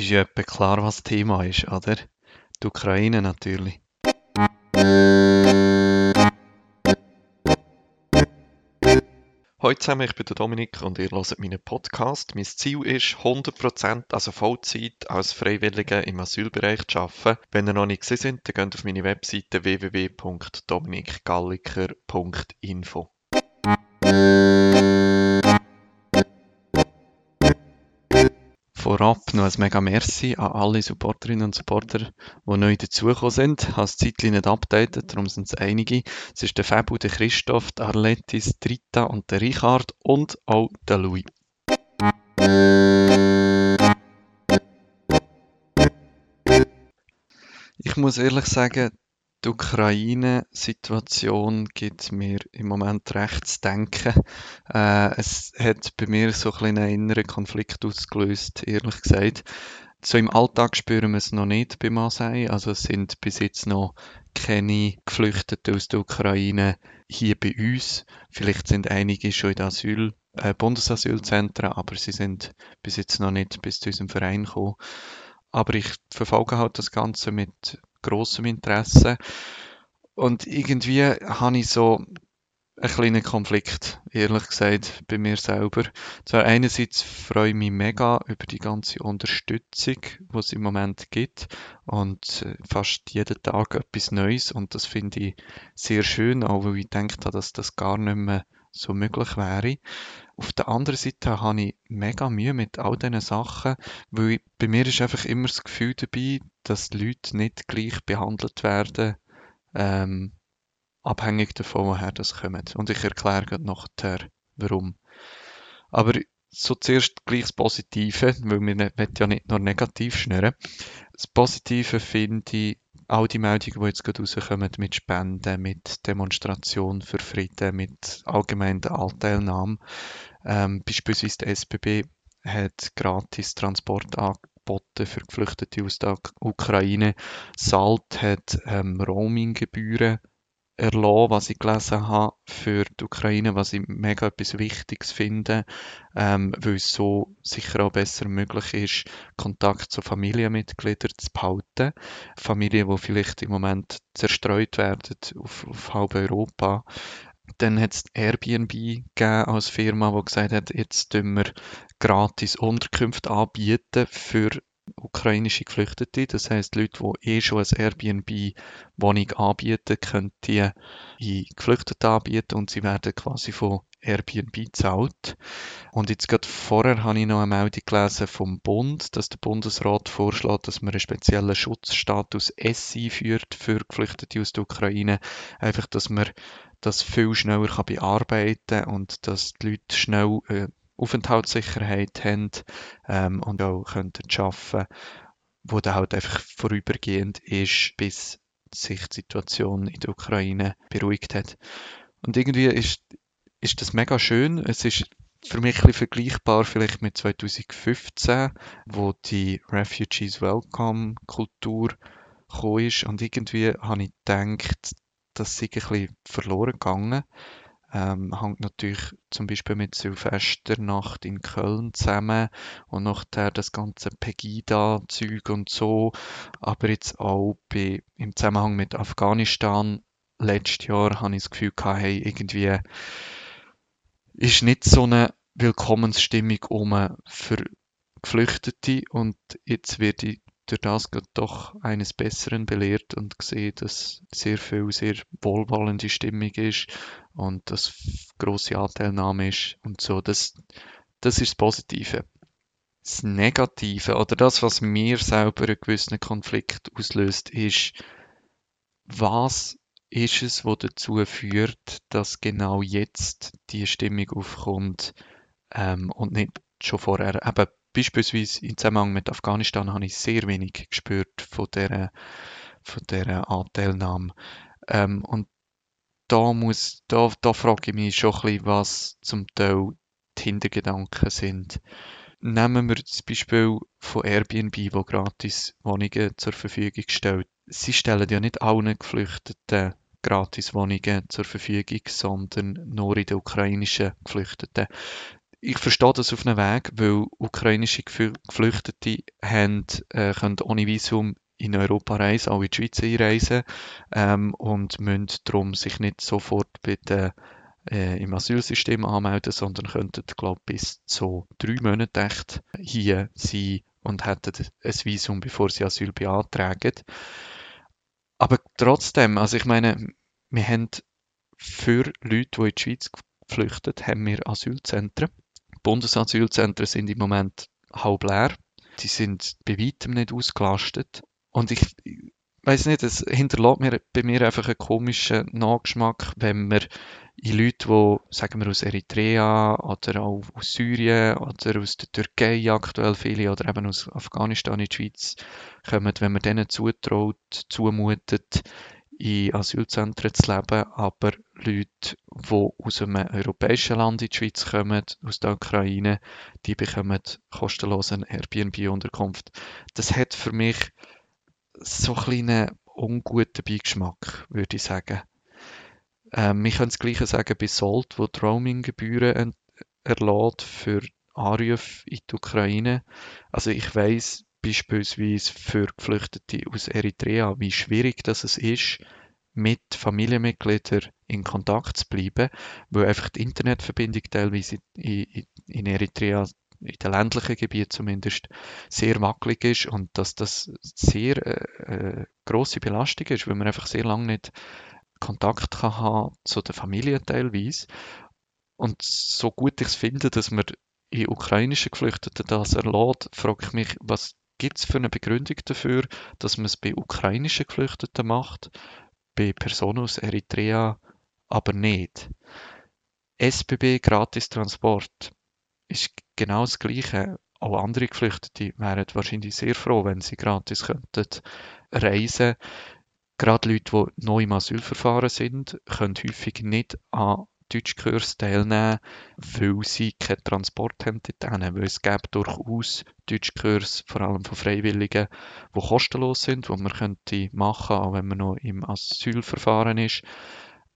ist ja etwa klar, was Thema ist, oder? Die Ukraine natürlich. Hallo zusammen, ich bin der Dominik und ihr hört meinen Podcast. Mein Ziel ist, 100%, also Vollzeit, als Freiwilliger im Asylbereich zu arbeiten. Wenn ihr noch nicht gesehen seid, dann geht auf meine Webseite www.dominikgalliker.info. Vorab noch ein mega Merci an alle Supporterinnen und Supporter, die neu dazugekommen sind. Ich habe das Zeitchen nicht updated, darum sind es einige. Es ist der Fabu, der Christoph, der Arlettis, Rita und der Richard und auch der Louis. Ich muss ehrlich sagen, die Ukraine-Situation gibt mir im Moment recht zu denken. Äh, es hat bei mir so ein einen inneren Konflikt ausgelöst, ehrlich gesagt. So im Alltag spüren wir es noch nicht bei Masai. Also es sind bis jetzt noch keine Geflüchteten aus der Ukraine hier bei uns. Vielleicht sind einige schon in Asyl, äh, Bundesasylzentren, aber sie sind bis jetzt noch nicht bis zu unserem Verein gekommen. Aber ich verfolge halt das Ganze mit grossem Interesse. Und irgendwie habe ich so einen kleinen Konflikt, ehrlich gesagt, bei mir selber. Zwar einerseits freue ich mich mega über die ganze Unterstützung, die es im Moment gibt und äh, fast jeden Tag etwas Neues und das finde ich sehr schön, auch weil ich habe, dass das gar nicht mehr so möglich wäre. Auf der anderen Seite habe ich mega Mühe mit all diesen Sachen, weil ich, bei mir ist einfach immer das Gefühl dabei, dass die Leute nicht gleich behandelt werden, ähm, abhängig davon, woher das kommt. Und ich erkläre nachher, warum. Aber so zuerst gleich das Positive, weil wir ne, ja nicht nur negativ schnüren. Das Positive finde ich, all die Meldungen, die jetzt gerade rauskommen, mit Spenden, mit Demonstration für Frieden, mit allgemeiner Anteilnahme. Ähm, beispielsweise die SBB hat gratis Transport angeboten für Geflüchtete aus der Ukraine. Salt hat ähm, Roaminggebühren erlassen, was ich gelesen habe, für die Ukraine, was ich mega etwas Wichtiges finde, ähm, weil es so sicher auch besser möglich ist, Kontakt zu Familienmitgliedern zu behalten. Familien, die vielleicht im Moment zerstreut werden auf, auf halb Europa. Dann hat es Airbnb als Firma, die gesagt hat, jetzt tun wir gratis Unterkünfte anbieten für ukrainische Geflüchtete. Das heißt, Leute, die eh schon ein Airbnb-Wohnung anbieten, können die in Geflüchtete anbieten und sie werden quasi von Airbnb gezahlt. Und jetzt gerade vorher habe ich noch eine Meldung gelesen vom Bund, dass der Bundesrat vorschlägt, dass man einen speziellen Schutzstatus S einführt für Geflüchtete aus der Ukraine. Einfach, dass man das viel schneller bearbeiten kann und dass die Leute schnell äh, Aufenthaltssicherheit haben ähm, und auch könnten arbeiten, wo dann halt einfach vorübergehend ist, bis sich die Situation in der Ukraine beruhigt hat. Und irgendwie ist, ist das mega schön. Es ist für mich ein bisschen vergleichbar vielleicht mit 2015, wo die Refugees Welcome Kultur gekommen ist. Und irgendwie habe ich gedacht, das sei ein bisschen verloren gegangen ähm, hängt natürlich zum Beispiel mit Silvesternacht in Köln zusammen und nachher das ganze Pegida-Zeug und so, aber jetzt auch bei, im Zusammenhang mit Afghanistan. Letztes Jahr habe ich das Gefühl gehabt, hey, irgendwie ist nicht so eine Willkommensstimmung um für Geflüchtete. Und jetzt wird ich durch das doch eines Besseren belehrt und sehe, dass sehr viel sehr wohlwollende Stimmung ist und dass große Anteilnahme ist und so. Das, das ist das Positive. Das Negative oder das, was mir selber einen gewissen Konflikt auslöst, ist, was ist es, was dazu führt, dass genau jetzt die Stimmung aufkommt ähm, und nicht schon vorher. Eben beispielsweise im Zusammenhang mit Afghanistan habe ich sehr wenig gespürt von dieser, von dieser Anteilnahme. Ähm, und da, muss, da, da frage ich mich schon ein bisschen, was zum Teil die Hintergedanken sind. Nehmen wir das Beispiel von Airbnb, wo gratis Wohnungen zur Verfügung stellt. Sie stellen ja nicht allen Geflüchteten gratis Wohnungen zur Verfügung, sondern nur in den ukrainischen Geflüchteten ich verstehe das auf einem Weg, weil ukrainische Geflüchtete haben, äh, können ohne Visum in Europa reisen, auch in die Schweiz einreisen ähm, und müssen darum sich nicht sofort bei den, äh, im Asylsystem anmelden, sondern könnten, glaube bis zu drei Monate echt hier sein und hätten ein Visum, bevor sie Asyl beantragen. Aber trotzdem, also ich meine, wir haben für Leute, die in die Schweiz geflüchtet, haben wir Asylzentren. Bundesasylzentren sind im Moment halb leer. Die sind bei weitem nicht ausgelastet. Und ich, ich weiß nicht, es hinterlässt mir, bei mir einfach einen komischen Nachgeschmack, wenn wir in Leute, die, sagen wir, aus Eritrea oder auch aus Syrien oder aus der Türkei aktuell viele oder eben aus Afghanistan in die Schweiz kommen, wenn man denen zutraut, zumutet, in Asylzentren zu leben, aber Leute, die aus einem europäischen Land in die Schweiz kommen, aus der Ukraine, die bekommen kostenlos eine Airbnb-Unterkunft. Das hat für mich so einen kleinen unguten Beigeschmack, würde ich sagen. Ähm, wir können das Gleiche sagen bei Salt, wo die Roaming-Gebühren erlaubt für Anrufe in die Ukraine. Also ich weiß beispielsweise für Geflüchtete aus Eritrea, wie schwierig das ist, mit Familienmitgliedern in Kontakt zu bleiben, weil einfach die Internetverbindung teilweise in, in Eritrea in den ländlichen Gebieten zumindest sehr wackelig ist und dass das sehr äh, äh große Belastung ist, weil man einfach sehr lange nicht Kontakt kann haben zu der Familie teilweise. Und so gut ich es finde, dass man in ukrainischen Geflüchteten das erlaubt, frage ich mich, was gibt es für eine Begründung dafür, dass man es bei ukrainischen Geflüchteten macht, bei Personen aus Eritrea aber nicht. SBB Gratis Transport ist genau das Gleiche. Auch andere Geflüchtete wären wahrscheinlich sehr froh, wenn sie gratis könnten reisen. Gerade Leute, die neu im Asylverfahren sind, können häufig nicht an Deutschkurs teilnehmen, weil sie keinen Transport haben. Weil es gibt durchaus Deutschkurs, vor allem von Freiwilligen, die kostenlos sind, die man könnte machen, auch wenn man noch im Asylverfahren ist.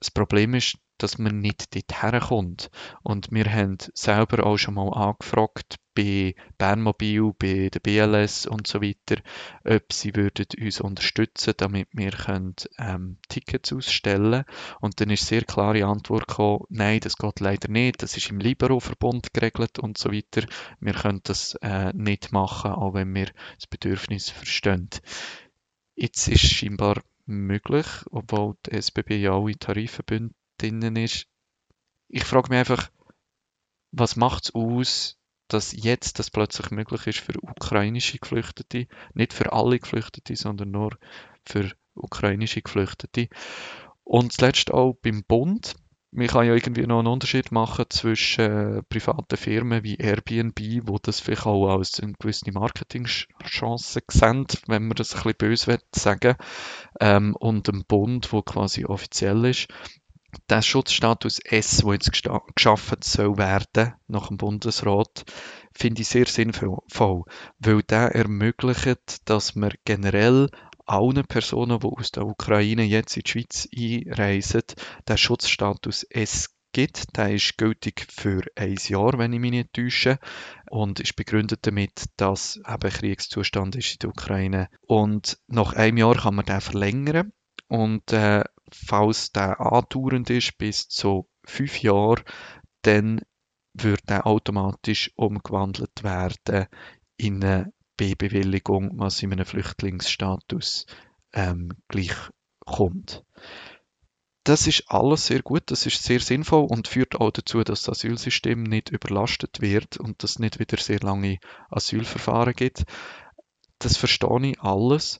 Das Problem ist, dass man nicht dort herkommt. Und wir haben selber auch schon mal angefragt bei Bernmobil, bei der BLS und so weiter, ob sie würden uns unterstützen, damit wir können, ähm, Tickets ausstellen Und dann ist sehr klare Antwort gekommen, nein, das geht leider nicht, das ist im Libero-Verbund geregelt und so weiter. Wir können das äh, nicht machen, auch wenn wir das Bedürfnis verstehen. Jetzt ist scheinbar möglich, obwohl die SBB ja auch in Tarifverbünden drin ist. Ich frage mich einfach, was macht es aus, dass jetzt das plötzlich möglich ist für ukrainische Geflüchtete, nicht für alle Geflüchtete, sondern nur für ukrainische Geflüchtete. Und zuletzt auch beim Bund. Man kann ja irgendwie noch einen Unterschied machen zwischen äh, privaten Firmen wie Airbnb, wo das vielleicht auch als eine gewisse Marketingchance sehen, wenn man das ein bisschen böse sagen ähm, und dem Bund, wo quasi offiziell ist der Schutzstatus S, der jetzt geschaffen soll werden nach dem Bundesrat, finde ich sehr sinnvoll, weil der ermöglicht, dass man generell allen Personen, die aus der Ukraine jetzt in die Schweiz einreisen, den Schutzstatus S gibt. Der ist gültig für ein Jahr, wenn ich mich nicht täusche, und ist begründet damit, dass eben Kriegszustand ist in der Ukraine. Und nach einem Jahr kann man den verlängern und äh, falls der andauernd ist bis zu fünf Jahren, dann wird er automatisch umgewandelt werden in eine B-Bewilligung, was in einem Flüchtlingsstatus ähm, gleich kommt. Das ist alles sehr gut, das ist sehr sinnvoll und führt auch dazu, dass das Asylsystem nicht überlastet wird und dass es nicht wieder sehr lange Asylverfahren gibt. Das verstehe ich alles.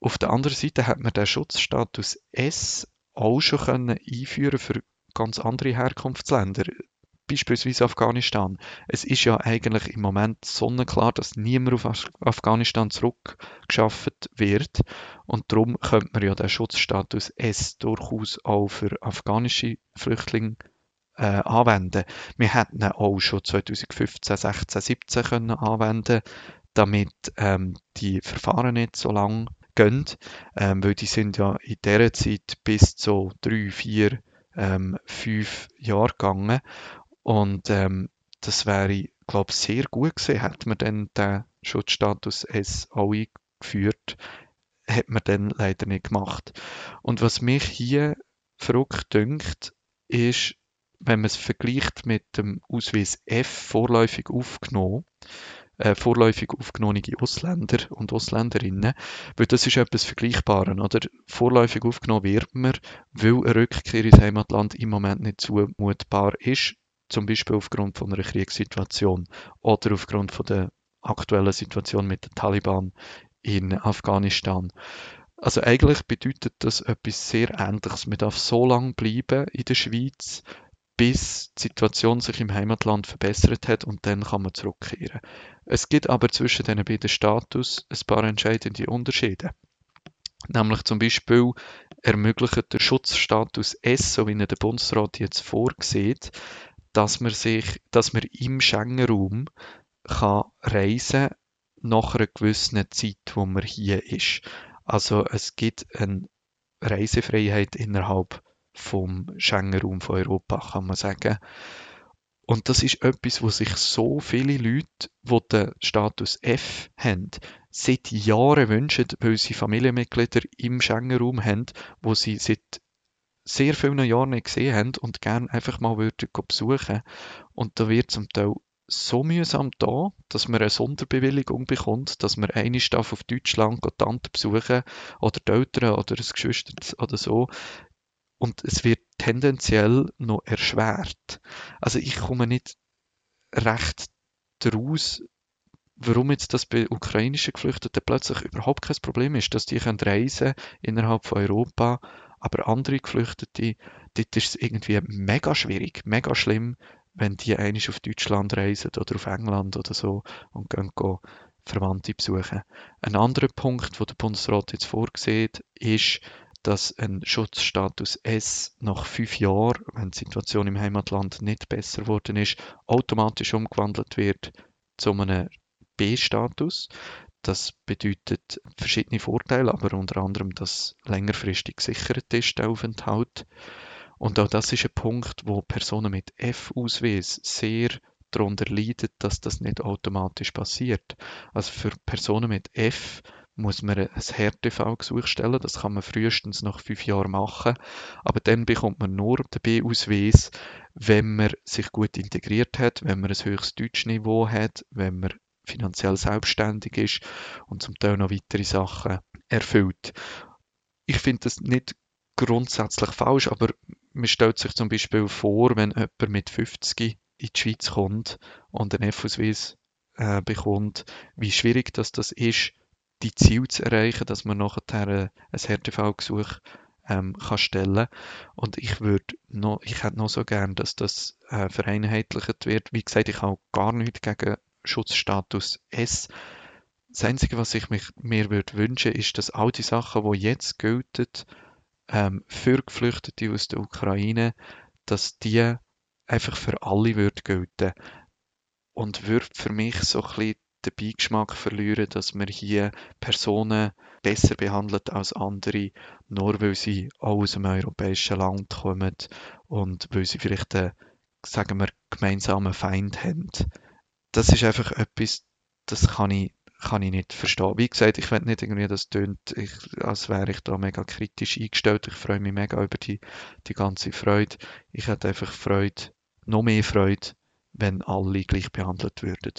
Auf der anderen Seite hat man den Schutzstatus S auch schon können einführen für ganz andere Herkunftsländer, beispielsweise Afghanistan. Es ist ja eigentlich im Moment sonnenklar, dass niemand auf Afghanistan zurückgeschafft wird und darum könnte man ja den Schutzstatus S durchaus auch für afghanische Flüchtlinge äh, anwenden. Wir hätten ihn auch schon 2015, 16, 17 können anwenden, damit ähm, die Verfahren nicht so lang gehen, ähm, weil die sind ja in dieser Zeit bis zu drei, vier, ähm, fünf Jahre gegangen und ähm, das wäre, glaube ich, sehr gut gewesen, hätte man dann den Schutzstatus S auch eingeführt, hat man dann leider nicht gemacht. Und was mich hier verrückt dünkt, ist, wenn man es vergleicht mit dem Ausweis F vorläufig aufgenommen, äh, vorläufig aufgenommene Ausländer und Ausländerinnen, weil das ist etwas Vergleichbares, oder? Vorläufig aufgenommen wird man, weil eine Rückkehr ins Heimatland im Moment nicht zumutbar ist, zum Beispiel aufgrund von einer Kriegssituation oder aufgrund von der aktuellen Situation mit den Taliban in Afghanistan. Also eigentlich bedeutet das etwas sehr Ähnliches. Man darf so lange bleiben in der Schweiz, bis die Situation sich im Heimatland verbessert hat und dann kann man zurückkehren. Es gibt aber zwischen den beiden Status ein paar entscheidende Unterschiede. Nämlich zum Beispiel ermöglicht der Schutzstatus S, so wie ihn der Bundesrat jetzt vorsieht, dass man sich, dass man im Schengen-Raum kann reisen nach einer gewissen Zeit, wo man hier ist. Also es gibt eine Reisefreiheit innerhalb vom Schengen-Raum von Europa, kann man sagen. Und das ist etwas, wo sich so viele Leute, die den Status F haben, seit Jahren wünschen, weil sie Familienmitglieder im Schengen-Raum haben, wo sie seit sehr vielen Jahren nicht gesehen haben und gerne einfach mal würden besuchen. Und da wird zum Teil so mühsam da, dass man eine Sonderbewilligung bekommt, dass man eine darf auf Deutschland Tante besuchen oder die Eltern oder ein Geschwister oder so und es wird tendenziell noch erschwert. Also ich komme nicht recht daraus, warum jetzt das bei ukrainischen Geflüchteten plötzlich überhaupt kein Problem ist, dass die können reisen innerhalb von Europa, aber andere Geflüchtete, dort ist es irgendwie mega schwierig, mega schlimm, wenn die einig auf Deutschland reisen oder auf England oder so und gehen, gehen Verwandte besuchen. Ein anderer Punkt, wo der Bundesrat jetzt vorsieht, ist, dass ein Schutzstatus S nach fünf Jahren, wenn die Situation im Heimatland nicht besser geworden ist, automatisch umgewandelt wird zu einem B-Status. Das bedeutet verschiedene Vorteile, aber unter anderem, dass längerfristig gesichert ist, der Aufenthalt. Und auch das ist ein Punkt, wo Personen mit F-Ausweis sehr darunter leiden, dass das nicht automatisch passiert. Also für Personen mit F muss man ein Härtefallgesuch stellen. Das kann man frühestens nach fünf Jahren machen. Aber dann bekommt man nur den B-Ausweis, wenn man sich gut integriert hat, wenn man ein höchstes Deutschniveau hat, wenn man finanziell selbstständig ist und zum Teil noch weitere Sachen erfüllt. Ich finde das nicht grundsätzlich falsch, aber man stellt sich zum Beispiel vor, wenn jemand mit 50 in die Schweiz kommt und einen F-Ausweis äh, bekommt, wie schwierig das, das ist, die Ziele zu erreichen, dass man nachher ein Härtefallgesuch ähm, kann stellen und ich würde noch, ich hätte noch so gern, dass das äh, vereinheitlicht wird. Wie gesagt, ich habe gar nichts gegen Schutzstatus S. Das Einzige, was ich mich, mir würde wünschen, ist, dass all die Sachen, die jetzt gelten, ähm, für Geflüchtete aus der Ukraine, dass die einfach für alle würde gelten und würde für mich so ein bisschen den Beigeschmack verlieren, dass man hier Personen besser behandelt als andere, nur weil sie auch aus einem europäischen Land kommen und weil sie vielleicht einen, sagen wir, gemeinsamen Feind haben. Das ist einfach etwas, das kann ich, kann ich nicht verstehen. Wie gesagt, ich will nicht irgendwie, das tönt, als wäre ich da mega kritisch eingestellt. Ich freue mich mega über die, die ganze Freude. Ich hätte einfach Freude, noch mehr Freude, wenn alle gleich behandelt würden.